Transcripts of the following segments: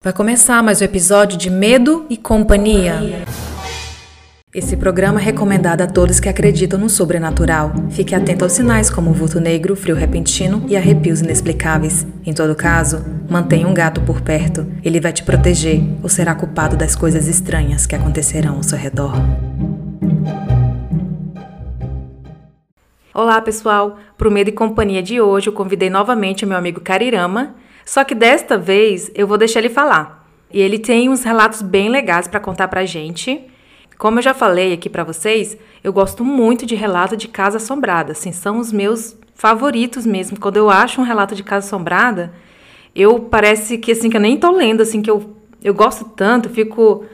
Vai começar mais um episódio de Medo e Companhia. Esse programa é recomendado a todos que acreditam no sobrenatural. Fique atento aos sinais como vulto negro, frio repentino e arrepios inexplicáveis. Em todo caso, mantenha um gato por perto. Ele vai te proteger ou será culpado das coisas estranhas que acontecerão ao seu redor. Olá, pessoal! Para o Medo e Companhia de hoje, eu convidei novamente o meu amigo Carirama só que desta vez eu vou deixar ele falar. E ele tem uns relatos bem legais para contar pra gente. Como eu já falei aqui para vocês, eu gosto muito de relato de casa assombrada, assim, são os meus favoritos mesmo. Quando eu acho um relato de casa assombrada, eu parece que assim que eu nem tô lendo, assim que eu eu gosto tanto, fico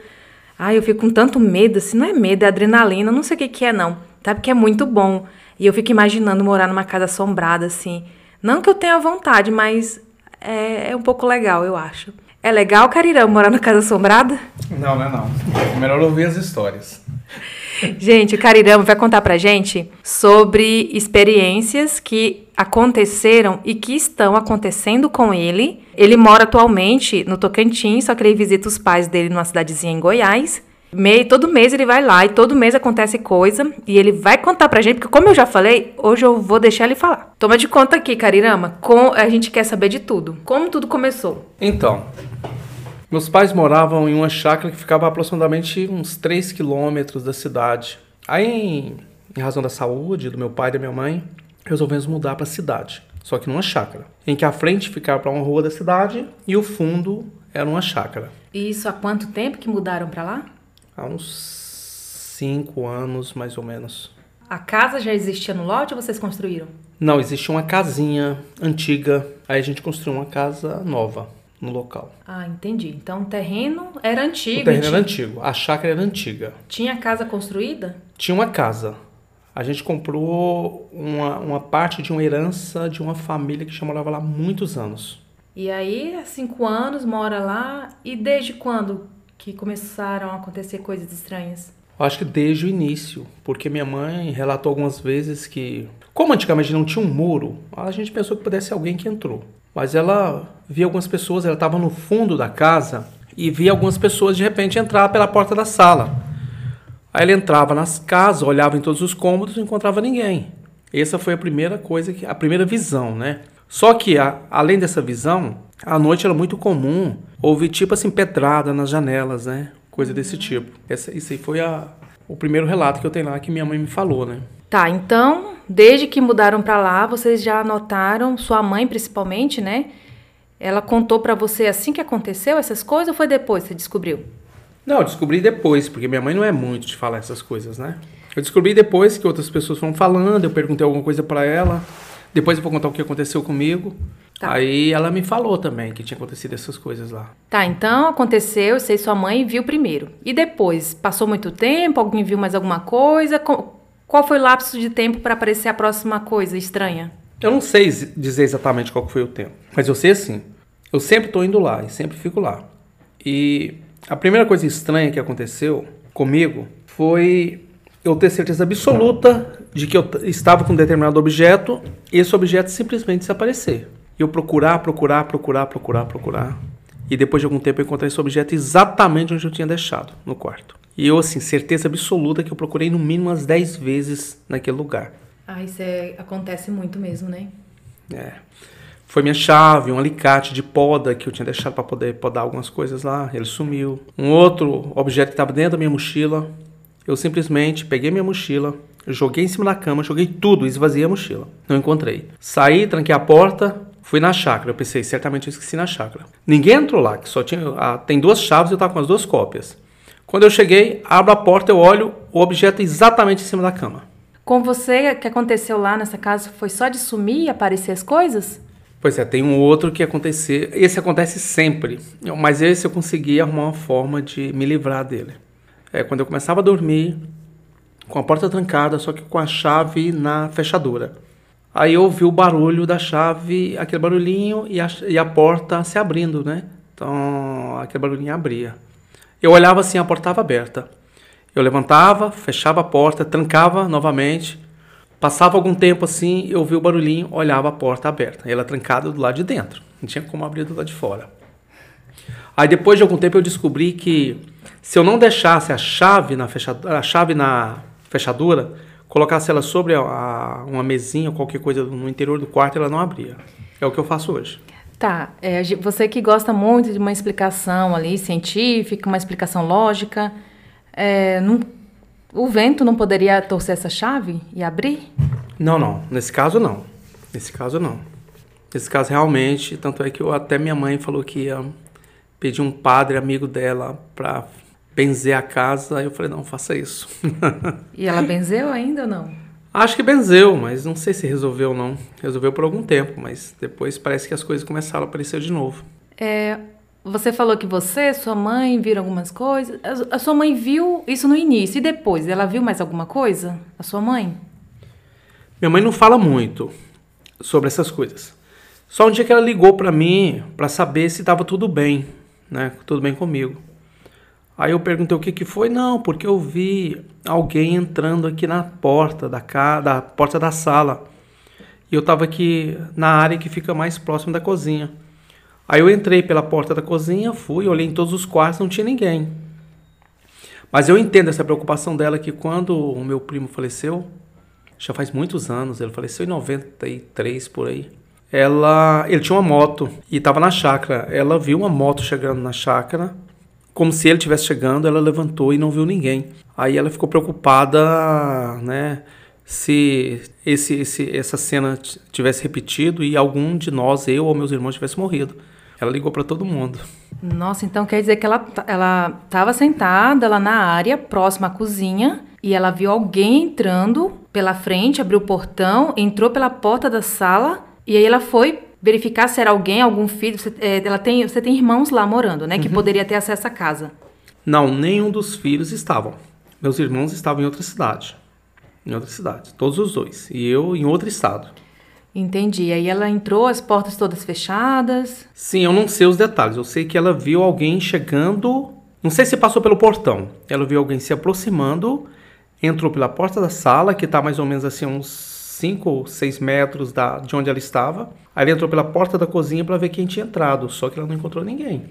Ai, eu fico com tanto medo, assim, não é medo, é adrenalina, não sei o que que é não, tá? Porque é muito bom. E eu fico imaginando morar numa casa assombrada assim. Não que eu tenha vontade, mas é, é um pouco legal, eu acho. É legal, Carirão, morar na casa assombrada? Não, não é não. É melhor ouvir as histórias. Gente, o Carirama vai contar pra gente sobre experiências que aconteceram e que estão acontecendo com ele. Ele mora atualmente no Tocantins, só que ele visita os pais dele numa cidadezinha em Goiás. Meio, todo mês ele vai lá e todo mês acontece coisa e ele vai contar pra gente, porque como eu já falei, hoje eu vou deixar ele falar. Toma de conta aqui, Carirama, com, a gente quer saber de tudo. Como tudo começou? Então, meus pais moravam em uma chácara que ficava a aproximadamente uns 3 quilômetros da cidade. Aí, em, em razão da saúde do meu pai e da minha mãe, resolvemos mudar para a cidade. Só que numa chácara, em que a frente ficava para uma rua da cidade e o fundo era uma chácara. E isso há quanto tempo que mudaram para lá? Há uns cinco anos, mais ou menos. A casa já existia no lote ou vocês construíram? Não, existia uma casinha antiga. Aí a gente construiu uma casa nova no local. Ah, entendi. Então o terreno era antigo. O terreno tinha... era antigo. A chácara era antiga. Tinha casa construída? Tinha uma casa. A gente comprou uma, uma parte de uma herança de uma família que já morava lá há muitos anos. E aí, há cinco anos, mora lá. E desde quando que começaram a acontecer coisas estranhas? Acho que desde o início, porque minha mãe relatou algumas vezes que, como antigamente não tinha um muro, a gente pensou que pudesse ser alguém que entrou. Mas ela via algumas pessoas, ela estava no fundo da casa e via algumas pessoas de repente entrar pela porta da sala. Aí ela entrava nas casas, olhava em todos os cômodos e não encontrava ninguém. Essa foi a primeira coisa, que, a primeira visão, né? Só que, a, além dessa visão, à noite era muito comum ouvir, tipo assim, pedrada nas janelas, né? Coisa desse tipo. Essa, isso aí foi a, o primeiro relato que eu tenho lá que minha mãe me falou, né? Tá, então, desde que mudaram para lá, vocês já notaram, sua mãe principalmente, né? Ela contou para você assim que aconteceu essas coisas ou foi depois que você descobriu? Não, eu descobri depois, porque minha mãe não é muito de falar essas coisas, né? Eu descobri depois que outras pessoas foram falando, eu perguntei alguma coisa para ela. Depois eu vou contar o que aconteceu comigo. Tá. Aí ela me falou também que tinha acontecido essas coisas lá. Tá, então aconteceu, sei sua mãe viu primeiro. E depois, passou muito tempo, alguém viu mais alguma coisa? Qual foi o lapso de tempo para aparecer a próxima coisa estranha? Eu não sei dizer exatamente qual foi o tempo, mas eu sei assim. Eu sempre estou indo lá e sempre fico lá. E a primeira coisa estranha que aconteceu comigo foi eu ter certeza absoluta de que eu estava com um determinado objeto e esse objeto simplesmente desaparecer. E eu procurar, procurar, procurar, procurar, procurar. E depois de algum tempo eu encontrei esse objeto exatamente onde eu tinha deixado, no quarto. E eu, assim, certeza absoluta que eu procurei no mínimo umas 10 vezes naquele lugar. Ah, isso é, acontece muito mesmo, né? É. Foi minha chave, um alicate de poda que eu tinha deixado para poder podar algumas coisas lá. Ele sumiu. Um outro objeto que estava dentro da minha mochila eu simplesmente peguei minha mochila, joguei em cima da cama, joguei tudo, esvaziei a mochila. Não encontrei. Saí, tranquei a porta, fui na chácara. Eu pensei, certamente eu esqueci na chácara. Ninguém entrou lá, que só tinha. Ah, tem duas chaves e eu tava com as duas cópias. Quando eu cheguei, abro a porta, eu olho o objeto exatamente em cima da cama. Com você, o que aconteceu lá nessa casa foi só de sumir e aparecer as coisas? Pois é, tem um outro que acontecer. Esse acontece sempre, mas esse eu consegui arrumar uma forma de me livrar dele é quando eu começava a dormir, com a porta trancada, só que com a chave na fechadura. Aí eu ouvi o barulho da chave, aquele barulhinho e a, e a porta se abrindo, né? Então aquele barulhinho abria. Eu olhava assim, a porta estava aberta. Eu levantava, fechava a porta, trancava novamente. Passava algum tempo assim, eu ouvi o barulhinho, olhava a porta aberta. Ela trancada do lado de dentro. Não tinha como abrir do lado de fora. Aí depois de algum tempo eu descobri que se eu não deixasse a chave na fechadura, a chave na fechadura, colocasse ela sobre a, a, uma mesinha ou qualquer coisa no interior do quarto, ela não abria. É o que eu faço hoje. Tá, é, você que gosta muito de uma explicação ali científica, uma explicação lógica, é, não, o vento não poderia torcer essa chave e abrir? Não, não. Nesse caso, não. Nesse caso, não. Nesse caso, realmente, tanto é que eu, até minha mãe falou que ia pedir um padre amigo dela para benzer a casa. Aí eu falei, não, faça isso. e ela benzeu ainda ou não? Acho que benzeu, mas não sei se resolveu ou não. Resolveu por algum tempo, mas depois parece que as coisas começaram a aparecer de novo. É, você falou que você, sua mãe viram algumas coisas. A sua mãe viu isso no início e depois? Ela viu mais alguma coisa? A sua mãe? Minha mãe não fala muito sobre essas coisas. Só um dia que ela ligou para mim para saber se estava tudo bem, né? Tudo bem comigo. Aí eu perguntei o que que foi. Não, porque eu vi alguém entrando aqui na porta da, ca... da porta da sala. E eu estava aqui na área que fica mais próximo da cozinha. Aí eu entrei pela porta da cozinha, fui, olhei em todos os quartos, não tinha ninguém. Mas eu entendo essa preocupação dela que quando o meu primo faleceu, já faz muitos anos, ele faleceu em 93 por aí. Ela, ele tinha uma moto e estava na chácara. Ela viu uma moto chegando na chácara como se ele estivesse chegando, ela levantou e não viu ninguém. Aí ela ficou preocupada, né? Se esse, esse, essa cena tivesse repetido e algum de nós, eu ou meus irmãos, tivesse morrido. Ela ligou para todo mundo. Nossa, então quer dizer que ela ela estava sentada lá na área próxima à cozinha e ela viu alguém entrando pela frente, abriu o portão, entrou pela porta da sala e aí ela foi verificar se era alguém, algum filho. Você, é, ela tem, você tem irmãos lá morando, né? Que uhum. poderia ter acesso à casa. Não, nenhum dos filhos estavam. Meus irmãos estavam em outra cidade. Em outra cidade. Todos os dois. E eu em outro estado. Entendi. Aí ela entrou, as portas todas fechadas. Sim, eu não sei os detalhes. Eu sei que ela viu alguém chegando. Não sei se passou pelo portão. Ela viu alguém se aproximando, entrou pela porta da sala, que está mais ou menos assim uns 5 ou 6 metros da, de onde ela estava. Aí ela entrou pela porta da cozinha para ver quem tinha entrado, só que ela não encontrou ninguém.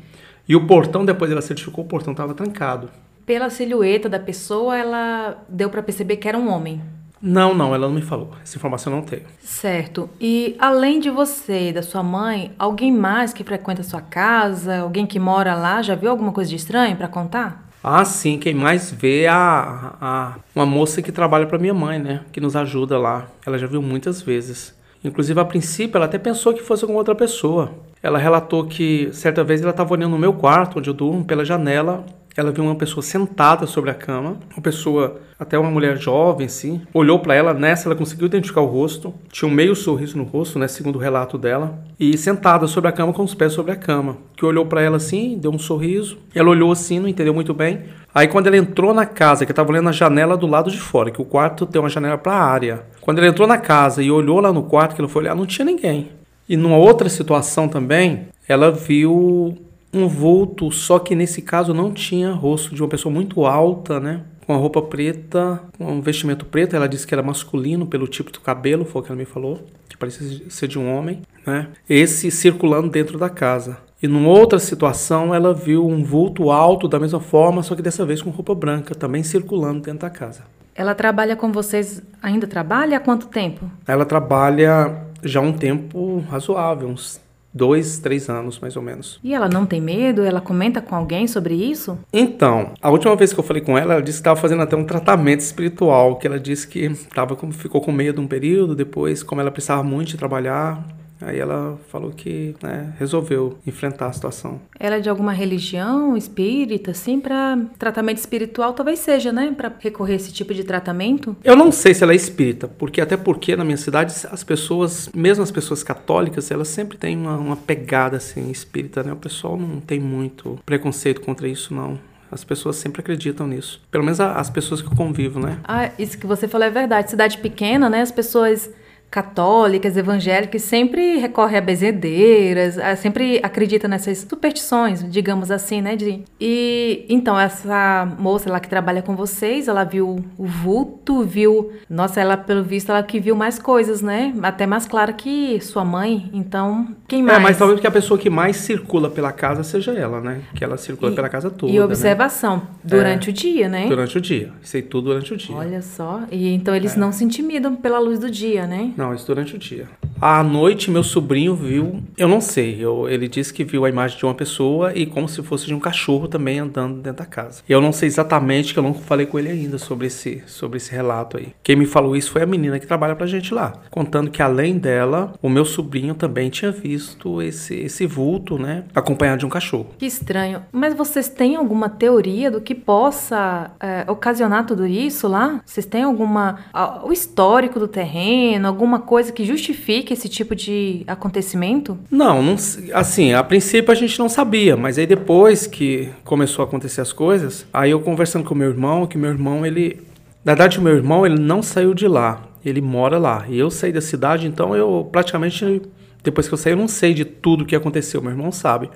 E o portão, depois ela certificou, o portão estava trancado. Pela silhueta da pessoa, ela deu para perceber que era um homem. Não, não, ela não me falou. Essa informação eu não tenho. Certo. E além de você e da sua mãe, alguém mais que frequenta a sua casa, alguém que mora lá, já viu alguma coisa de estranho para contar? Ah, sim, quem mais vê é a, a uma moça que trabalha para minha mãe, né? Que nos ajuda lá. Ela já viu muitas vezes. Inclusive, a princípio, ela até pensou que fosse alguma outra pessoa. Ela relatou que certa vez ela estava olhando no meu quarto, onde eu durmo, pela janela, ela viu uma pessoa sentada sobre a cama, uma pessoa, até uma mulher jovem, assim, olhou para ela, nessa ela conseguiu identificar o rosto, tinha um meio sorriso no rosto, né, segundo o relato dela, e sentada sobre a cama com os pés sobre a cama, que olhou para ela assim, deu um sorriso, ela olhou assim, não entendeu muito bem. Aí quando ela entrou na casa, que estava olhando a janela do lado de fora, que o quarto tem uma janela para a área. Quando ela entrou na casa e olhou lá no quarto, que ela foi olhar, não tinha ninguém. E numa outra situação também, ela viu um vulto, só que nesse caso não tinha rosto de uma pessoa muito alta, né? Com a roupa preta, com um vestimento preto. Ela disse que era masculino pelo tipo do cabelo, foi o que ela me falou, que parecia ser de um homem, né? Esse circulando dentro da casa. E numa outra situação, ela viu um vulto alto da mesma forma, só que dessa vez com roupa branca, também circulando dentro da casa. Ela trabalha com vocês, ainda trabalha há quanto tempo? Ela trabalha já há um tempo razoável, uns dois, três anos, mais ou menos. E ela não tem medo? Ela comenta com alguém sobre isso? Então, a última vez que eu falei com ela, ela disse que estava fazendo até um tratamento espiritual, que ela disse que tava, ficou com medo um período, depois, como ela precisava muito de trabalhar, Aí ela falou que né, resolveu enfrentar a situação. Ela é de alguma religião espírita, assim, para tratamento espiritual talvez seja, né? Para recorrer a esse tipo de tratamento? Eu não sei se ela é espírita, porque até porque na minha cidade as pessoas, mesmo as pessoas católicas, elas sempre têm uma, uma pegada assim espírita, né? O pessoal não tem muito preconceito contra isso, não. As pessoas sempre acreditam nisso. Pelo menos as pessoas que eu convivo, né? Ah, isso que você falou é verdade. Cidade pequena, né? As pessoas católicas, evangélicas, sempre recorre a bezedeiras, sempre acredita nessas superstições, digamos assim, né? De... E então, essa moça lá que trabalha com vocês, ela viu o vulto, viu. Nossa, ela, pelo visto, ela que viu mais coisas, né? Até mais clara que sua mãe. Então, quem mais? É, mas talvez que a pessoa que mais circula pela casa seja ela, né? Que ela circula e, pela casa toda. E observação, né? durante é, o dia, né? Durante o dia. Aí tudo durante o dia. Olha só. E então eles é. não se intimidam pela luz do dia, né? Não. Não, isso durante o dia. À noite, meu sobrinho viu, eu não sei, eu, ele disse que viu a imagem de uma pessoa e como se fosse de um cachorro também andando dentro da casa. Eu não sei exatamente, que eu não falei com ele ainda sobre esse, sobre esse relato aí. Quem me falou isso foi a menina que trabalha pra gente lá, contando que além dela, o meu sobrinho também tinha visto esse, esse vulto, né, acompanhado de um cachorro. Que estranho. Mas vocês têm alguma teoria do que possa é, ocasionar tudo isso lá? Vocês têm alguma. o histórico do terreno, alguma coisa que justifique esse tipo de acontecimento? Não, não, assim, a princípio a gente não sabia, mas aí depois que começou a acontecer as coisas, aí eu conversando com meu irmão, que meu irmão, ele, na verdade o meu irmão, ele não saiu de lá, ele mora lá, e eu saí da cidade, então eu praticamente, depois que eu saí, eu não sei de tudo que aconteceu, meu irmão sabe.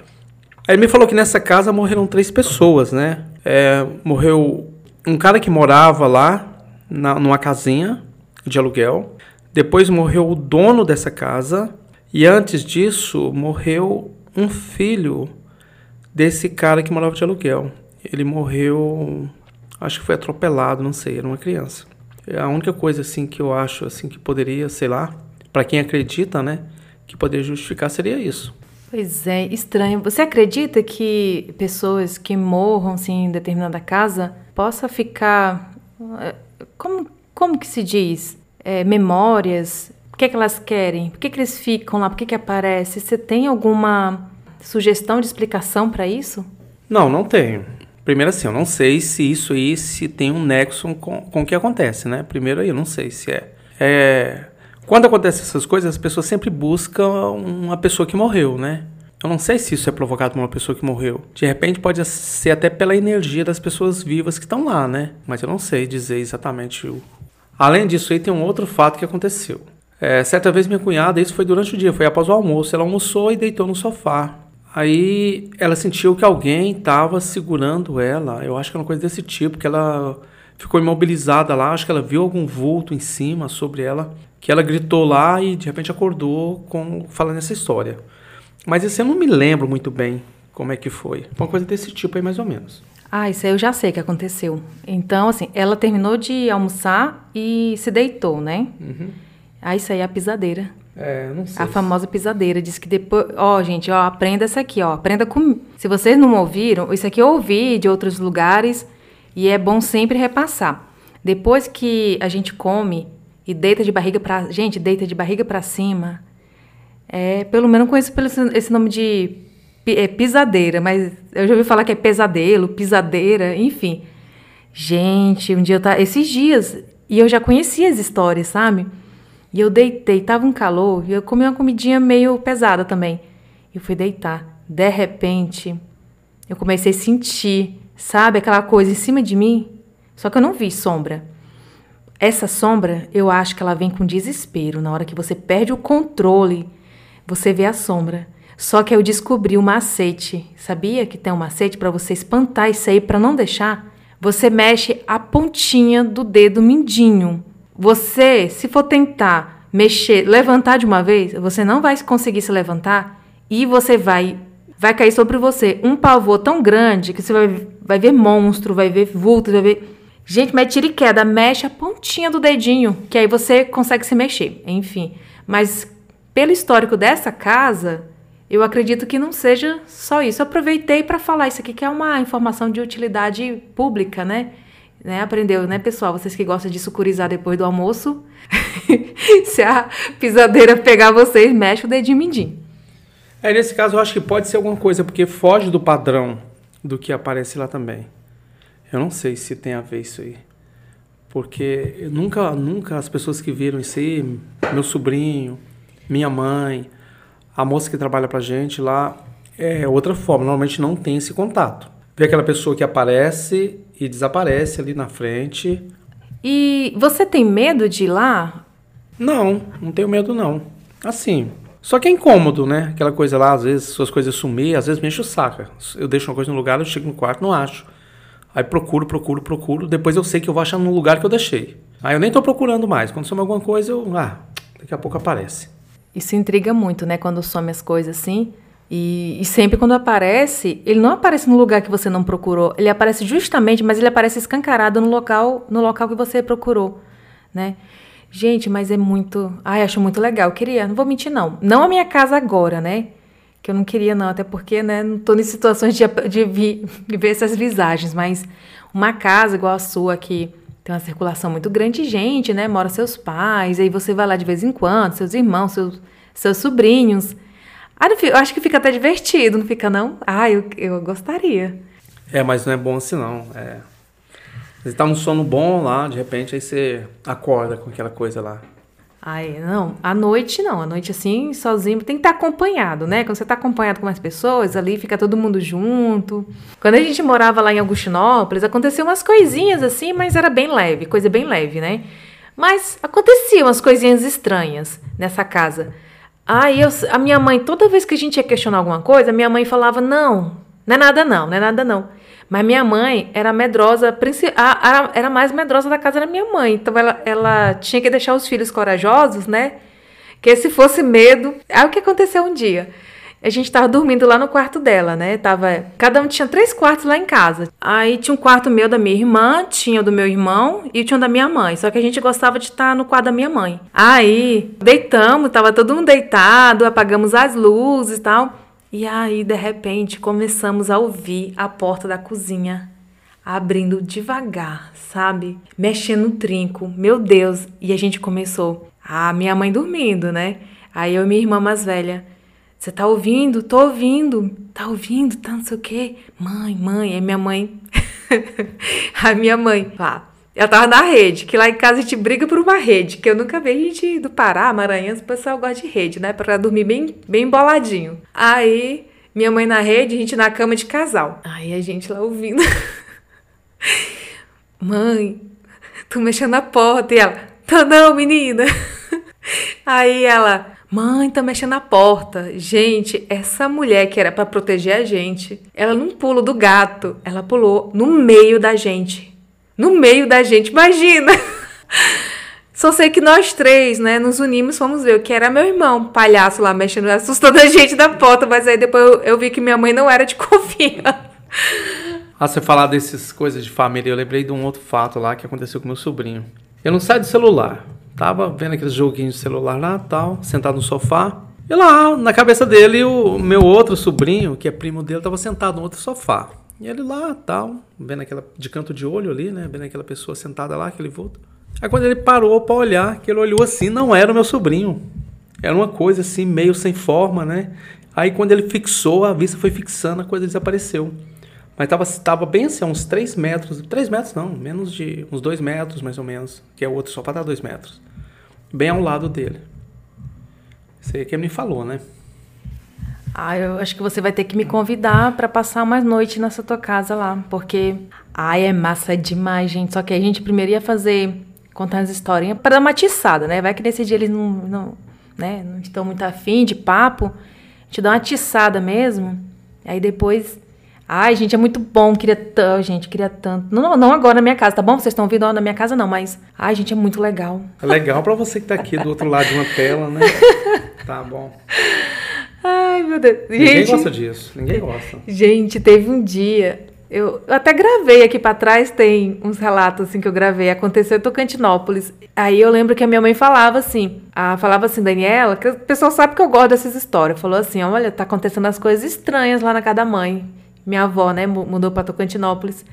Aí ele me falou que nessa casa morreram três pessoas, né? É, morreu um cara que morava lá, na, numa casinha de aluguel, depois morreu o dono dessa casa e antes disso morreu um filho desse cara que morava de aluguel. Ele morreu, acho que foi atropelado, não sei, era uma criança. É a única coisa assim que eu acho assim que poderia, sei lá, para quem acredita, né, que poderia justificar seria isso. Pois é, estranho. Você acredita que pessoas que morram assim, em determinada casa possa ficar eh, como como que se diz? É, memórias? O que, é que elas querem? Por que, que eles ficam lá? Por que, que aparece? Você tem alguma sugestão de explicação para isso? Não, não tenho. Primeiro assim, eu não sei se isso aí se tem um nexo com, com o que acontece, né? Primeiro aí, eu não sei se é. é... Quando acontecem essas coisas, as pessoas sempre buscam uma pessoa que morreu, né? Eu não sei se isso é provocado por uma pessoa que morreu. De repente pode ser até pela energia das pessoas vivas que estão lá, né? Mas eu não sei dizer exatamente o, Além disso, aí tem um outro fato que aconteceu. É, certa vez minha cunhada, isso foi durante o dia, foi após o almoço, ela almoçou e deitou no sofá. Aí ela sentiu que alguém estava segurando ela, eu acho que era uma coisa desse tipo, que ela ficou imobilizada lá, acho que ela viu algum vulto em cima sobre ela, que ela gritou lá e de repente acordou com falando essa história. Mas isso eu não me lembro muito bem como é que foi. Uma coisa desse tipo aí mais ou menos. Ah, isso aí eu já sei que aconteceu. Então, assim, ela terminou de almoçar e se deitou, né? Uhum. Ah, isso aí é a pisadeira. É, não sei. A famosa pisadeira. Diz que depois. Ó, gente, ó, aprenda essa aqui, ó. Aprenda com. Se vocês não ouviram, isso aqui eu ouvi de outros lugares e é bom sempre repassar. Depois que a gente come e deita de barriga para Gente, deita de barriga para cima. É, pelo menos conheço pelo esse nome de é pisadeira, mas eu já ouvi falar que é pesadelo, pisadeira, enfim. Gente, um dia eu tava, esses dias, e eu já conhecia as histórias, sabe? E eu deitei, tava um calor, e eu comi uma comidinha meio pesada também. E fui deitar. De repente, eu comecei a sentir, sabe, aquela coisa em cima de mim. Só que eu não vi sombra. Essa sombra, eu acho que ela vem com desespero. Na hora que você perde o controle, você vê a sombra. Só que eu descobri o macete. Sabia que tem um macete para você espantar isso aí, para não deixar? Você mexe a pontinha do dedo mindinho. Você, se for tentar mexer, levantar de uma vez, você não vai conseguir se levantar e você vai vai cair sobre você um pavor tão grande que você vai, vai ver monstro, vai ver vulto, vai ver Gente, mas tira e queda, mexe a pontinha do dedinho, que aí você consegue se mexer. Enfim, mas pelo histórico dessa casa, eu acredito que não seja só isso. Eu aproveitei para falar isso aqui, que é uma informação de utilidade pública, né? né? Aprendeu, né, pessoal? Vocês que gostam de sucurizar depois do almoço, se a pisadeira pegar vocês, mexe o dedinho mindinho. É, nesse caso eu acho que pode ser alguma coisa, porque foge do padrão do que aparece lá também. Eu não sei se tem a ver isso aí. Porque nunca, nunca as pessoas que viram isso aí, meu sobrinho, minha mãe, a moça que trabalha pra gente lá é outra forma, normalmente não tem esse contato. Vê aquela pessoa que aparece e desaparece ali na frente. E você tem medo de ir lá? Não, não tenho medo não. Assim, só que é incômodo, né? Aquela coisa lá, às vezes suas coisas sumir, às vezes me enche o saco. Eu deixo uma coisa no lugar, eu chego no quarto, não acho. Aí procuro, procuro, procuro. Depois eu sei que eu vou achar no lugar que eu deixei. Aí eu nem tô procurando mais. Quando some alguma coisa, eu. Ah, daqui a pouco aparece. Isso intriga muito, né? Quando some as coisas assim. E, e, sempre quando aparece, ele não aparece no lugar que você não procurou. Ele aparece justamente, mas ele aparece escancarado no local, no local que você procurou, né? Gente, mas é muito. Ai, acho muito legal. Eu queria, não vou mentir, não. Não a minha casa agora, né? Que eu não queria, não, até porque, né, não tô em situações de, de, de ver essas visagens, mas uma casa igual a sua, que tem uma circulação muito grande de gente, né? Mora seus pais, aí você vai lá de vez em quando, seus irmãos, seus, seus sobrinhos. Ah, eu acho que fica até divertido, não fica, não? Ah, eu, eu gostaria. É, mas não é bom assim, não. É. Você tá num sono bom lá, de repente, aí você acorda com aquela coisa lá. Ai, não, à noite não, à noite assim, sozinho, tem que estar acompanhado, né? Quando você está acompanhado com mais pessoas, ali fica todo mundo junto. Quando a gente morava lá em Augustinópolis, aconteciam umas coisinhas assim, mas era bem leve, coisa bem leve, né? Mas aconteciam umas coisinhas estranhas nessa casa. Aí eu, a minha mãe, toda vez que a gente ia questionar alguma coisa, minha mãe falava: não, não é nada não, não é nada não. Mas minha mãe era medrosa, era mais medrosa da casa da minha mãe. Então ela, ela tinha que deixar os filhos corajosos, né? Que se fosse medo. Aí o que aconteceu um dia? A gente tava dormindo lá no quarto dela, né? Tava, cada um tinha três quartos lá em casa. Aí tinha um quarto meu da minha irmã, tinha o do meu irmão e tinha o da minha mãe. Só que a gente gostava de estar no quarto da minha mãe. Aí deitamos, tava todo mundo deitado, apagamos as luzes e tal. E aí, de repente, começamos a ouvir a porta da cozinha abrindo devagar, sabe? Mexendo no trinco. Meu Deus! E a gente começou. A minha mãe dormindo, né? Aí eu e minha irmã mais velha. Você tá ouvindo? Tô ouvindo. Tá ouvindo? Tá não sei o quê. Mãe, mãe. Aí minha mãe. a minha mãe. Pá. Eu tava na rede, que lá em casa a gente briga por uma rede, que eu nunca vi a gente do Pará, Maranhão, o pessoal gosta de rede, né? Pra dormir bem, bem emboladinho. Aí, minha mãe na rede, a gente na cama de casal. Aí a gente lá ouvindo. mãe, tô mexendo na porta. E ela, tô não, menina. Aí ela, mãe, tá mexendo na porta. Gente, essa mulher que era para proteger a gente, ela não pulou do gato, ela pulou no meio da gente no meio da gente. Imagina! Só sei que nós três, né, nos unimos, fomos ver o que era meu irmão, palhaço lá, mexendo, assustando a gente da porta, mas aí depois eu, eu vi que minha mãe não era de confiança. Ah, você falar dessas coisas de família, eu lembrei de um outro fato lá que aconteceu com meu sobrinho. Eu não saio do celular. Tava vendo aqueles joguinhos de celular lá, tal, sentado no sofá. E lá, na cabeça dele, o meu outro sobrinho, que é primo dele, tava sentado no outro sofá. E ele lá, tal, vendo aquela de canto de olho ali, né? Vendo aquela pessoa sentada lá, aquele vulto. Aí quando ele parou para olhar, que ele olhou assim, não era o meu sobrinho. Era uma coisa assim, meio sem forma, né? Aí quando ele fixou, a vista foi fixando, a coisa desapareceu. Mas estava tava bem assim, uns 3 metros. 3 metros não, menos de uns 2 metros mais ou menos. Que é o outro só para dar 2 metros. Bem ao lado dele. Isso aí é que ele me falou, né? Ah, eu acho que você vai ter que me convidar para passar mais noite nessa tua casa lá, porque ai, é massa demais, gente. Só que a gente primeiro ia fazer contar as historinhas para dar uma atiçada, né? Vai que nesse dia eles não, não, né, não estão muito afim de papo. A gente dá uma atiçada mesmo. Aí depois Ai, gente, é muito bom. Queria tanto, gente, queria tanto. Não, não agora na minha casa, tá bom? Vocês estão ouvindo na minha casa, não, mas. Ai, gente, é muito legal. É legal para você que tá aqui do outro lado de uma tela, né? Tá bom. Ai, meu Deus. Ninguém gosta disso. Ninguém gosta. Gente, teve um dia. Eu, eu até gravei aqui para trás, tem uns relatos assim que eu gravei. Aconteceu em Tocantinópolis. Aí eu lembro que a minha mãe falava assim: a, falava assim, Daniela, que o pessoal sabe que eu gosto dessas histórias. Falou assim: olha, tá acontecendo as coisas estranhas lá na casa da mãe. Minha avó, né, mudou para Tocantinópolis.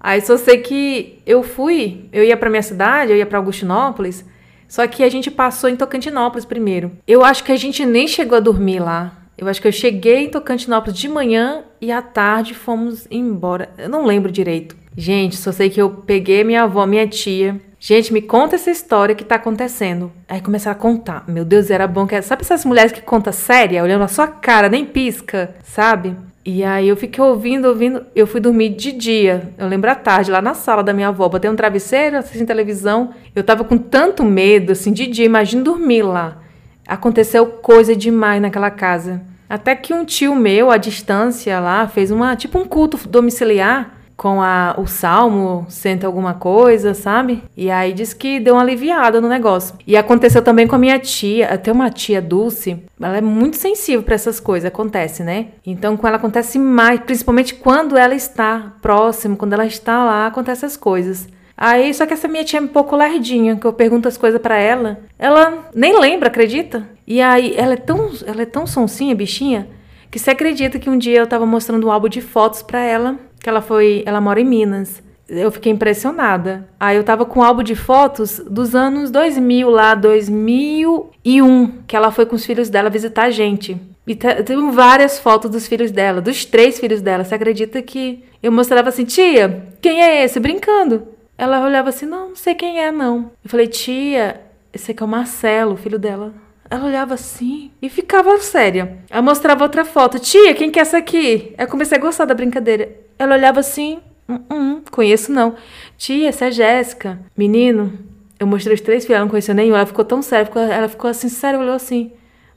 Aí só sei que eu fui, eu ia para minha cidade, eu ia para Augustinópolis. Só que a gente passou em Tocantinópolis primeiro. Eu acho que a gente nem chegou a dormir lá. Eu acho que eu cheguei em Tocantinópolis de manhã e à tarde fomos embora. Eu não lembro direito. Gente, só sei que eu peguei minha avó, minha tia. Gente, me conta essa história que tá acontecendo. Aí começaram a contar. Meu Deus, era bom que. Sabe essas mulheres que contam séria, olhando a sua cara, nem pisca, sabe? E aí eu fiquei ouvindo, ouvindo. Eu fui dormir de dia. Eu lembro à tarde, lá na sala da minha avó. Botei um travesseiro, assistindo televisão. Eu tava com tanto medo, assim, de dia. Imagina dormir lá. Aconteceu coisa demais naquela casa. Até que um tio meu, à distância lá, fez uma tipo um culto domiciliar com a, o salmo, senta alguma coisa, sabe? E aí diz que deu uma aliviada no negócio. E aconteceu também com a minha tia, até uma tia Dulce, ela é muito sensível para essas coisas, acontece, né? Então com ela acontece mais, principalmente quando ela está próximo, quando ela está lá, acontecem essas coisas. Aí, só que essa minha tia é um pouco lerdinha, que eu pergunto as coisas para ela, ela nem lembra, acredita? E aí, ela é tão, ela é tão sonsinha, bichinha, que você acredita que um dia eu tava mostrando um álbum de fotos para ela, que ela foi, ela mora em Minas. Eu fiquei impressionada. Aí eu tava com um álbum de fotos dos anos 2000 lá, 2001, que ela foi com os filhos dela visitar a gente. E tem várias fotos dos filhos dela, dos três filhos dela. Você acredita que eu mostrava assim, tia, quem é esse? Brincando. Ela olhava assim, não, não sei quem é, não. Eu falei, tia, esse aqui é o Marcelo, filho dela. Ela olhava assim e ficava séria. Eu mostrava outra foto. Tia, quem que é essa aqui? Eu comecei a gostar da brincadeira. Ela olhava assim, hum, hum, conheço não. Tia, essa é Jéssica. Menino, eu mostrei os três filhos, ela não conhecia nenhum. Ela ficou tão séria, ficou, ela ficou assim, séria, olhou assim.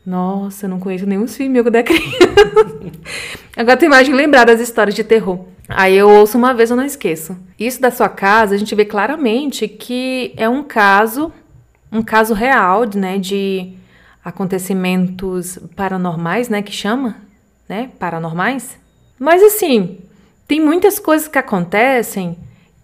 Nossa, eu não conheço nenhum filho meu da criança. Agora tem mais de lembrar das histórias de terror. Aí eu ouço uma vez, eu não esqueço. Isso da sua casa, a gente vê claramente que é um caso, um caso real, né, de acontecimentos paranormais, né, que chama, né, paranormais. Mas assim, tem muitas coisas que acontecem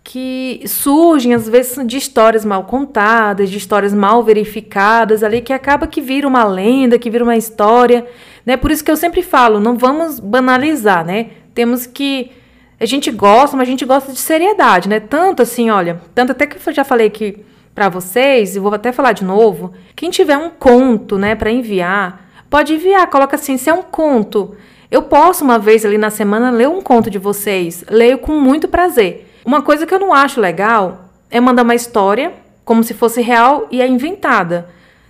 que surgem às vezes de histórias mal contadas, de histórias mal verificadas ali que acaba que vira uma lenda, que vira uma história, né? Por isso que eu sempre falo, não vamos banalizar, né? Temos que a gente gosta, mas a gente gosta de seriedade, né? Tanto assim, olha, tanto até que eu já falei aqui para vocês, e vou até falar de novo, quem tiver um conto, né, para enviar, pode enviar, coloca assim, se é um conto, eu posso uma vez ali na semana ler um conto de vocês, leio com muito prazer. Uma coisa que eu não acho legal é mandar uma história como se fosse real e é inventada,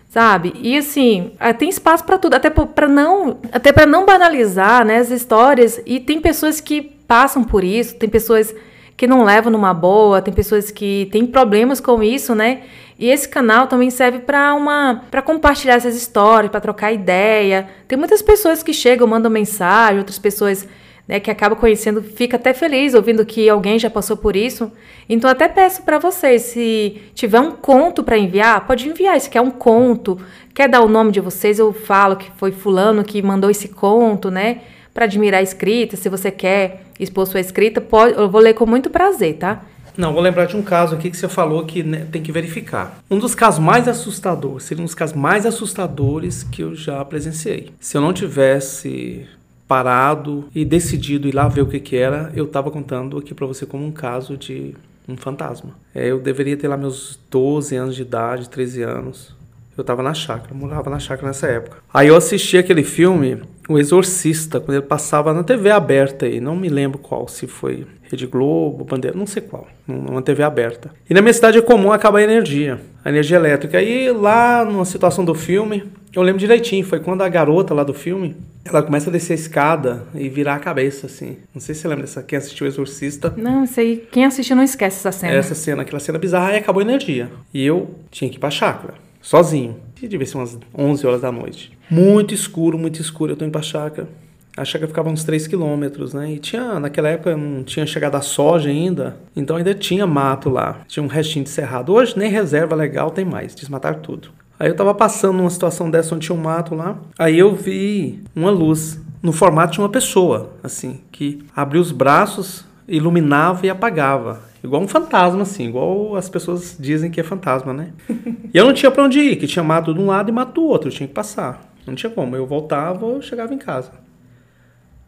sabe? E assim, é, tem espaço para tudo, até para não, até para não banalizar, né, as histórias. E tem pessoas que passam por isso, tem pessoas que não levam numa boa, tem pessoas que têm problemas com isso, né? E esse canal também serve para uma para compartilhar essas histórias, para trocar ideia. Tem muitas pessoas que chegam, mandam mensagem, outras pessoas né, que acaba conhecendo, fica até feliz ouvindo que alguém já passou por isso. Então até peço para vocês, se tiver um conto para enviar, pode enviar. Se quer um conto, quer dar o nome de vocês, eu falo que foi fulano que mandou esse conto, né? Para admirar a escrita, se você quer expor sua escrita, pode, eu vou ler com muito prazer, tá? Não, vou lembrar de um caso aqui que você falou que né, tem que verificar. Um dos casos mais assustadores, seria um dos casos mais assustadores que eu já presenciei. Se eu não tivesse parado e decidido ir lá ver o que, que era, eu estava contando aqui para você como um caso de um fantasma. É, eu deveria ter lá meus 12 anos de idade, 13 anos. Eu estava na chácara, morava na chácara nessa época. Aí eu assisti aquele filme, O Exorcista, quando ele passava na TV aberta aí, não me lembro qual, se foi Rede Globo, Bandeira, não sei qual, numa TV aberta. E na minha cidade é comum acabar a energia, a energia elétrica. Aí lá numa situação do filme, eu lembro direitinho, foi quando a garota lá do filme, ela começa a descer a escada e virar a cabeça, assim. Não sei se você lembra dessa, quem assistiu o Exorcista. Não, sei, quem assistiu não esquece essa cena. Essa cena, aquela cena bizarra, e acabou a energia. E eu tinha que ir pra chácara, sozinho. E devia ser umas 11 horas da noite. Muito escuro, muito escuro, eu tô indo pra chácara. A chácara ficava uns 3 quilômetros, né? E tinha, naquela época não tinha chegado a soja ainda, então ainda tinha mato lá. Tinha um restinho de cerrado. Hoje nem reserva legal tem mais, desmataram tudo. Aí eu tava passando numa situação dessa onde tinha um mato lá. Aí eu vi uma luz no formato de uma pessoa, assim, que abria os braços, iluminava e apagava. Igual um fantasma, assim, igual as pessoas dizem que é fantasma, né? e eu não tinha pra onde ir, que tinha mato de um lado e mato do outro, eu tinha que passar. Não tinha como. Eu voltava ou chegava em casa.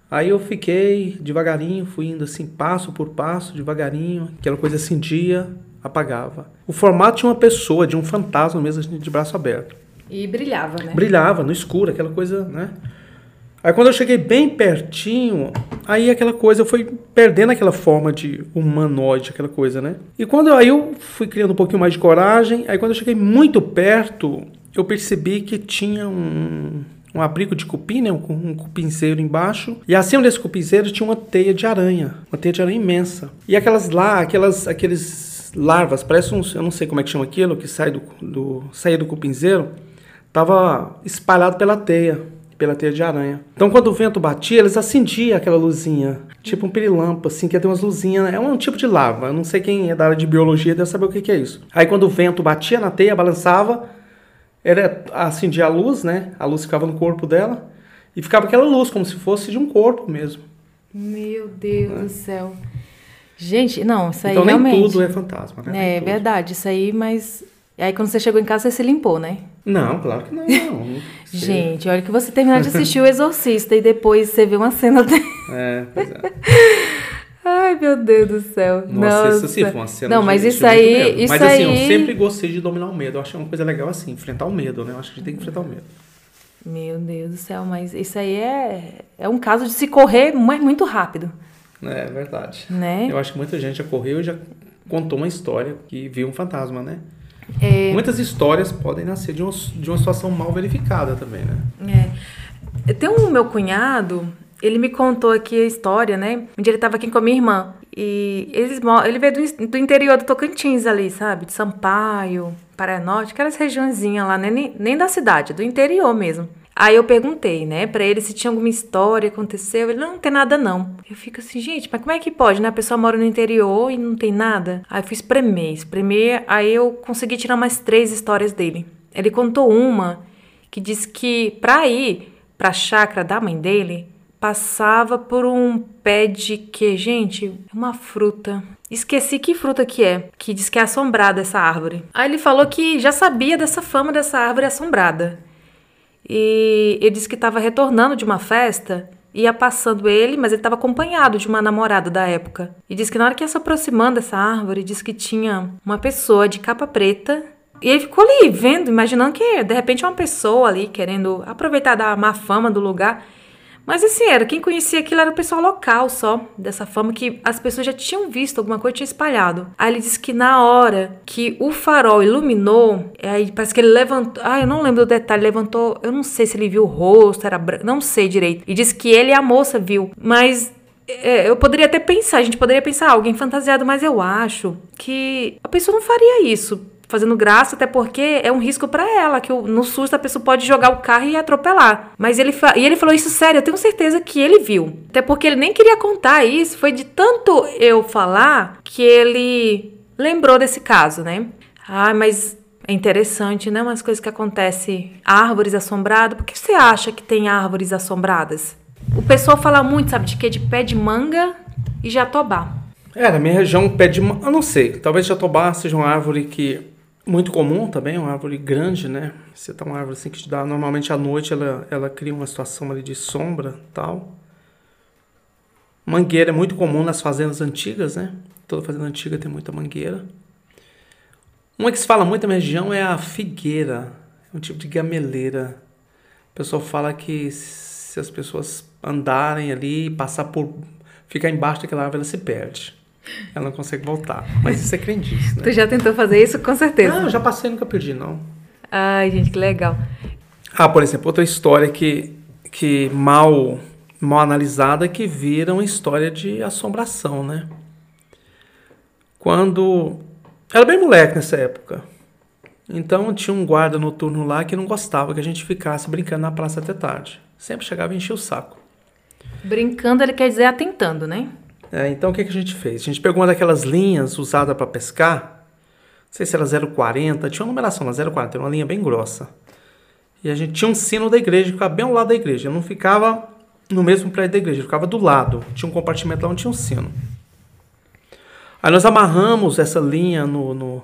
Aí eu fiquei devagarinho, fui indo assim, passo por passo, devagarinho, aquela coisa acendia, apagava. O formato de uma pessoa, de um fantasma mesmo, de braço aberto. E brilhava, né? Brilhava no escuro, aquela coisa, né? Aí quando eu cheguei bem pertinho, aí aquela coisa foi perdendo aquela forma de humanoide, aquela coisa, né? E quando eu, aí eu fui criando um pouquinho mais de coragem, aí quando eu cheguei muito perto, eu percebi que tinha um, um abrigo de cupim, né? Um, um cupinzeiro embaixo. E acima desse cupinzeiro tinha uma teia de aranha, uma teia de aranha imensa. E aquelas lá, aquelas, aqueles larvas, parece uns, eu não sei como é que chama aquilo, que sai do, do saía do cupinzeiro, tava espalhado pela teia pela teia de aranha. Então, quando o vento batia, eles acendiam aquela luzinha, tipo um pirilampo, assim, que tem umas luzinhas. É um tipo de lava. Eu não sei quem é da área de biologia deve saber o que, que é isso. Aí, quando o vento batia na teia, balançava, era acendia a luz, né? A luz ficava no corpo dela e ficava aquela luz como se fosse de um corpo mesmo. Meu Deus é. do céu. Gente, não, isso aí então, realmente... nem tudo é fantasma, né? É verdade, isso aí, mas e aí, quando você chegou em casa, você se limpou, né? Não, claro que não. Gente, olha que você terminar de assistir O Exorcista e depois você vê uma cena dele. É, pois é. Ai, meu Deus do céu. Nossa, Nossa. isso sim foi uma cena Não, mas isso aí. Isso mas assim, aí... eu sempre gostei de dominar o medo. Eu acho uma coisa legal assim, enfrentar o medo, né? Eu acho que a gente tem que enfrentar o medo. Meu Deus do céu, mas isso aí é, é um caso de se correr mas muito rápido. É, é verdade. Né? Eu acho que muita gente já correu e já contou uma história que viu um fantasma, né? É... Muitas histórias podem nascer de uma, de uma situação mal verificada também, né? É. Tem um meu cunhado, ele me contou aqui a história, né? Um dia ele estava aqui com a minha irmã. E eles, ele veio do, do interior do Tocantins ali, sabe? De Sampaio, Paranorte, aquelas regiõezinhas lá, né? nem, nem da cidade, do interior mesmo. Aí eu perguntei, né, pra ele se tinha alguma história, aconteceu. Ele, não, não tem nada não. Eu fico assim, gente, mas como é que pode, né? A pessoa mora no interior e não tem nada? Aí eu fui espremer, espremer, aí eu consegui tirar mais três histórias dele. Ele contou uma que diz que pra ir pra chácara da mãe dele, passava por um pé de que, gente? Uma fruta. Esqueci que fruta que é, que diz que é assombrada essa árvore. Aí ele falou que já sabia dessa fama dessa árvore assombrada. E ele disse que estava retornando de uma festa, ia passando ele, mas ele estava acompanhado de uma namorada da época. E disse que na hora que ia se aproximando dessa árvore, disse que tinha uma pessoa de capa preta. E ele ficou ali vendo, imaginando que de repente uma pessoa ali querendo aproveitar da má fama do lugar. Mas assim, era quem conhecia aquilo era o pessoal local só, dessa fama que as pessoas já tinham visto, alguma coisa tinha espalhado. Aí ele disse que na hora que o farol iluminou, aí parece que ele levantou, ah, eu não lembro do detalhe, levantou, eu não sei se ele viu o rosto, era branco, não sei direito. E disse que ele e a moça viu, mas é, eu poderia até pensar, a gente poderia pensar alguém fantasiado, mas eu acho que a pessoa não faria isso fazendo graça, até porque é um risco para ela, que no susto a pessoa pode jogar o carro e atropelar. Mas ele e ele falou isso sério, eu tenho certeza que ele viu. Até porque ele nem queria contar isso, foi de tanto eu falar que ele lembrou desse caso, né? Ah, mas é interessante, né? Umas coisas que acontecem. Árvores assombradas. Por que você acha que tem árvores assombradas? O pessoal fala muito, sabe, de que? De pé de manga e jatobá. É, na minha região, pé de manga. Eu não sei. Talvez jatobá seja uma árvore que muito comum também, uma árvore grande, né? Você tá uma árvore assim que te dá, normalmente à noite ela, ela cria uma situação ali de sombra tal. Mangueira é muito comum nas fazendas antigas, né? Toda fazenda antiga tem muita mangueira. Uma que se fala muito na minha região é a figueira, é um tipo de gameleira. O pessoal fala que se as pessoas andarem ali, passar por. ficar embaixo daquela árvore, ela se perde. Ela não consegue voltar. Mas isso é crendice, né? Tu já tentou fazer isso? Com certeza. Não, já passei nunca perdi, não. Ai, gente, que legal. Ah, por exemplo, outra história que, que mal, mal analisada que vira uma história de assombração, né? Quando... Era bem moleque nessa época. Então tinha um guarda noturno lá que não gostava que a gente ficasse brincando na praça até tarde. Sempre chegava e enchia o saco. Brincando, ele quer dizer atentando, né? É, então o que, que a gente fez? A gente pegou uma daquelas linhas usadas para pescar, não sei se era 040, tinha uma numeração lá, 040, era uma linha bem grossa. E a gente tinha um sino da igreja, ficava bem ao lado da igreja, não ficava no mesmo prédio da igreja, ficava do lado, tinha um compartimento lá onde tinha um sino. Aí nós amarramos essa linha no, no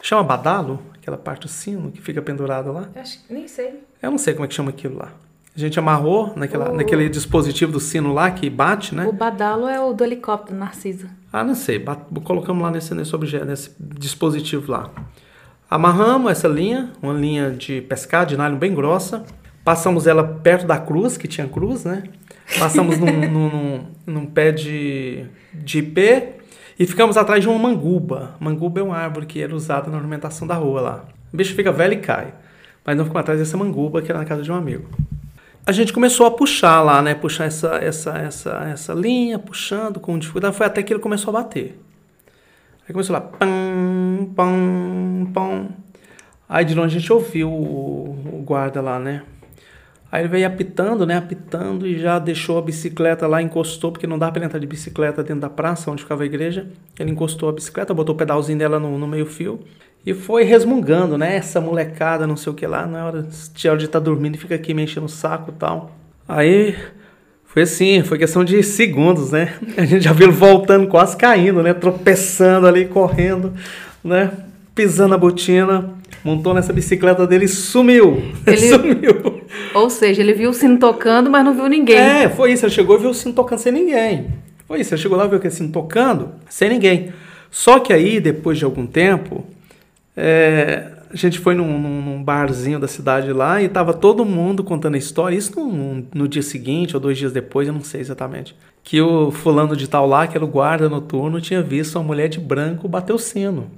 chama badalo, aquela parte do sino que fica pendurado lá. Acho, nem sei. Eu não sei como é que chama aquilo lá. A gente amarrou naquela, o... naquele dispositivo do sino lá que bate, né? O badalo é o do helicóptero Narcisa. Ah, não sei. colocamos lá nesse, nesse objeto, nesse dispositivo lá. Amarramos essa linha, uma linha de pescar, de nylon bem grossa. Passamos ela perto da cruz, que tinha cruz, né? Passamos num, num, num, num, pé de, de ipê e ficamos atrás de uma manguba. Manguba é uma árvore que era usada na ornamentação da rua lá. O bicho fica velho e cai. Mas não ficamos atrás dessa manguba que era na casa de um amigo. A gente começou a puxar lá, né? Puxar essa, essa, essa, essa linha, puxando com dificuldade. Foi até que ele começou a bater. Aí começou lá, pam, pam, pam. Aí de longe a gente ouviu o, o guarda lá, né? Aí ele veio apitando, né? Apitando e já deixou a bicicleta lá, encostou, porque não dá para entrar de bicicleta dentro da praça onde ficava a igreja. Ele encostou a bicicleta, botou o pedalzinho dela no, no meio-fio e foi resmungando, né? Essa molecada, não sei o que lá, na hora, de estar tá dormindo e fica aqui me enchendo o saco e tal. Aí foi assim, foi questão de segundos, né? A gente já viu ele voltando, quase caindo, né? Tropeçando ali, correndo, né? Pisando a botina, montou nessa bicicleta dele e sumiu. Ele... sumiu. Ou seja, ele viu o sino tocando, mas não viu ninguém. É, foi isso. Ele chegou e viu o sino tocando sem ninguém. Foi isso. Ele chegou lá e viu aquele sino tocando sem ninguém. Só que aí, depois de algum tempo, é, a gente foi num, num, barzinho da cidade lá e tava todo mundo contando a história. Isso no, no, dia seguinte ou dois dias depois, eu não sei exatamente. Que o fulano de tal lá, que era o guarda noturno, tinha visto uma mulher de branco bater o sino.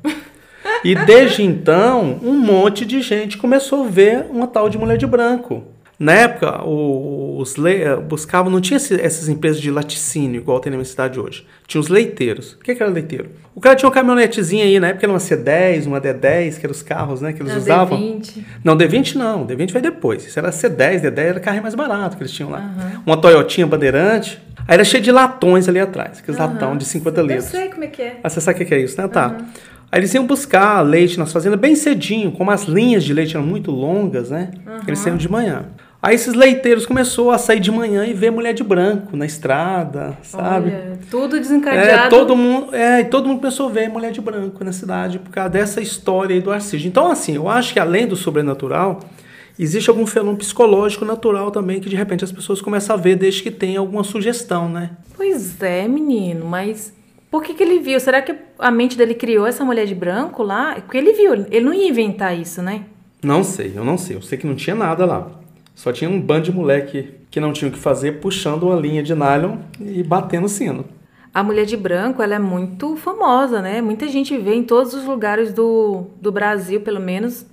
E desde então, um monte de gente começou a ver uma tal de mulher de branco. Na época, os le... buscavam, não tinha essas empresas de laticínio igual tem na minha cidade hoje. Tinha os leiteiros. O que, que era leiteiro? O cara tinha uma caminhonetezinha aí, na época era uma C10, uma D10, que eram os carros né, que eles não, usavam. D20. Não, D20 não, D20 vai depois. Isso era C10, D10 era carro mais barato que eles tinham lá. Uhum. Uma Toyotinha Bandeirante. Aí era cheio de latões ali atrás, aqueles uhum. latão de 50 litros. Eu sei como é que é. Ah, você sabe o que é isso, né? Tá. Uhum. Aí eles iam buscar leite nas fazendas bem cedinho, como as linhas de leite eram muito longas, né? Eles saíam de manhã. Aí esses leiteiros começou a sair de manhã e ver mulher de branco na estrada, sabe? Olha, tudo desencadeado. É, todo mundo, é, todo mundo começou a ver mulher de branco na cidade por causa dessa história aí do Arcídio. Então, assim, eu acho que além do sobrenatural, existe algum fenômeno psicológico natural também que de repente as pessoas começam a ver desde que tem alguma sugestão, né? Pois é, menino, mas por que, que ele viu? Será que a mente dele criou essa mulher de branco lá? Porque ele viu, ele não ia inventar isso, né? Não sei, eu não sei. Eu sei que não tinha nada lá. Só tinha um bando de moleque que não tinha o que fazer, puxando uma linha de nylon e batendo sino. A mulher de branco, ela é muito famosa, né? Muita gente vê em todos os lugares do, do Brasil, pelo menos.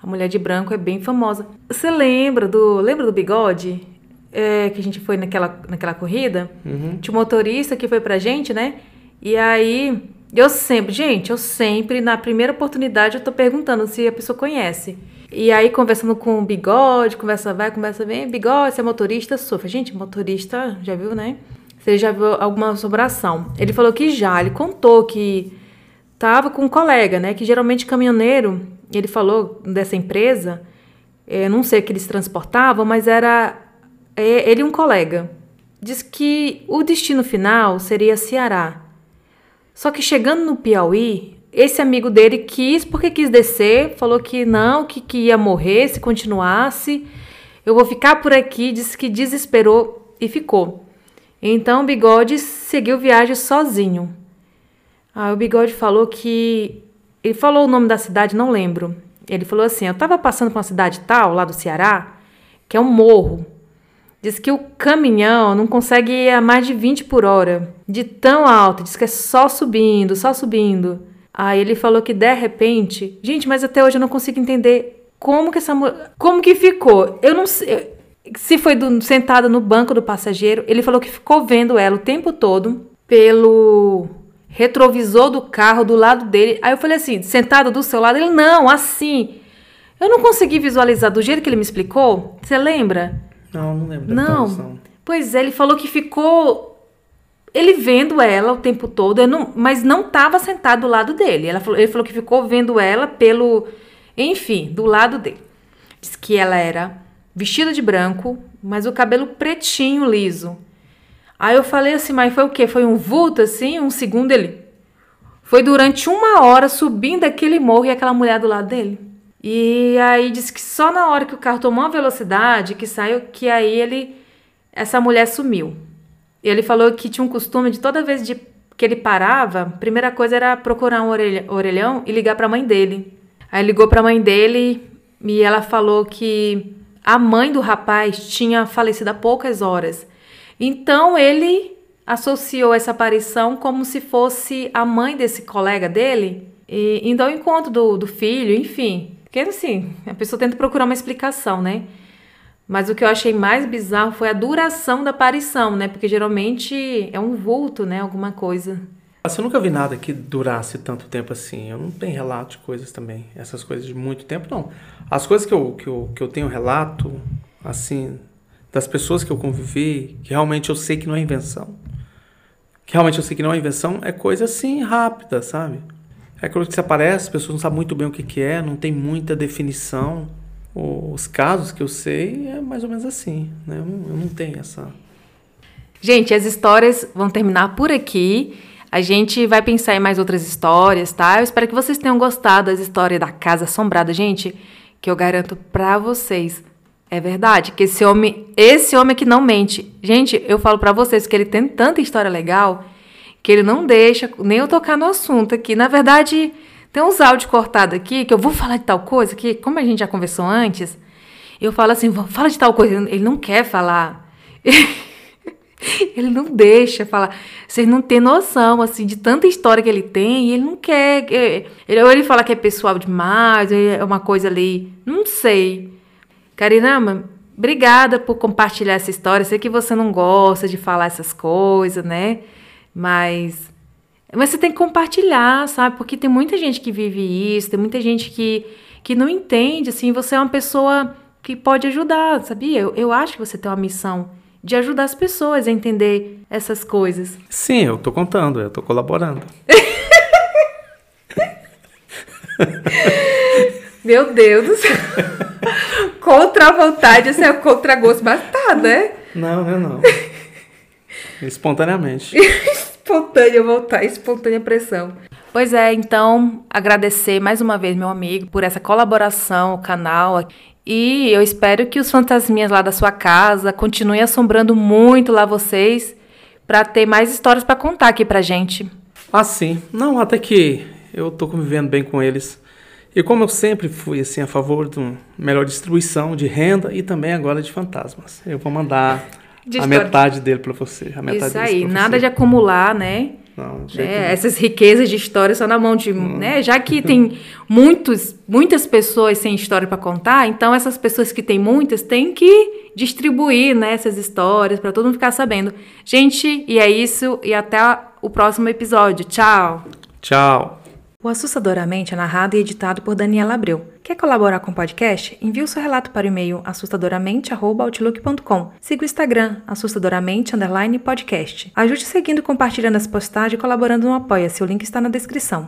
A mulher de branco é bem famosa. Você lembra do lembra do bigode? É, que a gente foi naquela, naquela corrida? Uhum. Tinha um motorista que foi pra gente, né? E aí, eu sempre, gente, eu sempre, na primeira oportunidade, eu tô perguntando se a pessoa conhece. E aí, conversando com o bigode, conversa vai, conversa vem, bigode, você é motorista, sofre. Gente, motorista, já viu, né? Você já viu alguma assombração. Ele falou que já, ele contou que tava com um colega, né? Que geralmente caminhoneiro, ele falou dessa empresa, é, não sei o que eles transportavam, mas era é, ele e um colega. Diz que o destino final seria Ceará. Só que chegando no Piauí, esse amigo dele quis, porque quis descer, falou que não, que, que ia morrer se continuasse. Eu vou ficar por aqui, disse que desesperou e ficou. Então o Bigode seguiu viagem sozinho. Aí o Bigode falou que. Ele falou o nome da cidade, não lembro. Ele falou assim: Eu estava passando por uma cidade tal, lá do Ceará, que é um morro. Diz que o caminhão não consegue ir a mais de 20 por hora, de tão alto. Diz que é só subindo, só subindo. Aí ele falou que de repente, gente, mas até hoje eu não consigo entender como que essa como que ficou. Eu não sei se foi do, sentada no banco do passageiro. Ele falou que ficou vendo ela o tempo todo pelo retrovisor do carro do lado dele. Aí eu falei assim, sentado do seu lado? Ele não, assim. Eu não consegui visualizar do jeito que ele me explicou. Você lembra? Não, não lembro. Não. Pois é, ele falou que ficou ele vendo ela o tempo todo, não, mas não estava sentado do lado dele. Falou, ele falou que ficou vendo ela pelo. Enfim, do lado dele. Diz que ela era vestida de branco, mas o cabelo pretinho, liso. Aí eu falei assim, mas foi o quê? Foi um vulto assim? Um segundo ele. Foi durante uma hora subindo aquele morro e aquela mulher do lado dele. E aí disse que só na hora que o carro tomou uma velocidade, que saiu, que aí ele. Essa mulher sumiu. Ele falou que tinha um costume de toda vez de, que ele parava, primeira coisa era procurar um orelhão e ligar para a mãe dele. Aí ligou para a mãe dele e ela falou que a mãe do rapaz tinha falecido há poucas horas. Então ele associou essa aparição como se fosse a mãe desse colega dele, e indo ao encontro do, do filho, enfim. Porque assim, a pessoa tenta procurar uma explicação, né? Mas o que eu achei mais bizarro foi a duração da aparição, né? Porque geralmente é um vulto, né? Alguma coisa. Assim, eu nunca vi nada que durasse tanto tempo assim. Eu não tenho relato de coisas também. Essas coisas de muito tempo, não. As coisas que eu, que eu, que eu tenho relato, assim, das pessoas que eu convivi, que realmente eu sei que não é invenção. Que realmente eu sei que não é invenção, é coisa assim rápida, sabe? É aquilo que se aparece, as pessoas não sabem muito bem o que, que é, não tem muita definição. Os casos que eu sei é mais ou menos assim, né? Eu não, eu não tenho essa. Gente, as histórias vão terminar por aqui. A gente vai pensar em mais outras histórias, tá? Eu espero que vocês tenham gostado das histórias da Casa Assombrada, gente, que eu garanto pra vocês. É verdade, que esse homem, esse homem que não mente. Gente, eu falo para vocês que ele tem tanta história legal que ele não deixa nem eu tocar no assunto aqui. Na verdade, tem uns áudios cortados aqui que eu vou falar de tal coisa que, como a gente já conversou antes, eu falo assim, fala de tal coisa, ele não quer falar. ele não deixa falar. Vocês não têm noção, assim, de tanta história que ele tem, e ele não quer. Ele, ou ele fala que é pessoal demais, é uma coisa ali. Não sei. Carinama, obrigada por compartilhar essa história. Sei que você não gosta de falar essas coisas, né? Mas, mas você tem que compartilhar, sabe? Porque tem muita gente que vive isso, tem muita gente que, que não entende, assim, você é uma pessoa que pode ajudar, sabia? Eu, eu acho que você tem uma missão de ajudar as pessoas a entender essas coisas. Sim, eu tô contando, eu tô colaborando. Meu Deus do céu. Contra a vontade, esse é o contra-gosto, mas tá, né? Não, não, não. Espontaneamente. espontânea vontade, espontânea pressão. Pois é, então agradecer mais uma vez, meu amigo, por essa colaboração, o canal. E eu espero que os fantasminhas lá da sua casa continuem assombrando muito lá vocês, para ter mais histórias para contar aqui pra gente. Ah, sim. Não, até que eu tô convivendo bem com eles. E como eu sempre fui assim a favor de uma melhor distribuição de renda e também agora de fantasmas, eu vou mandar de a metade dele para você. A metade Isso aí, nada de acumular, né? Não, né? Essas riquezas de história só na mão de. Né? Já que tem muitos, muitas pessoas sem história para contar, então essas pessoas que têm muitas têm que distribuir né, essas histórias para todo mundo ficar sabendo. Gente, e é isso, e até o próximo episódio. Tchau! Tchau! O Assustadoramente é narrado e editado por Daniela Abreu. Quer colaborar com o podcast? Envie o seu relato para o e-mail assustadoramente.outlook.com. Siga o Instagram, assustadoramente podcast. Ajude seguindo, compartilhando as postagens e colaborando no Apoia-se. O link está na descrição.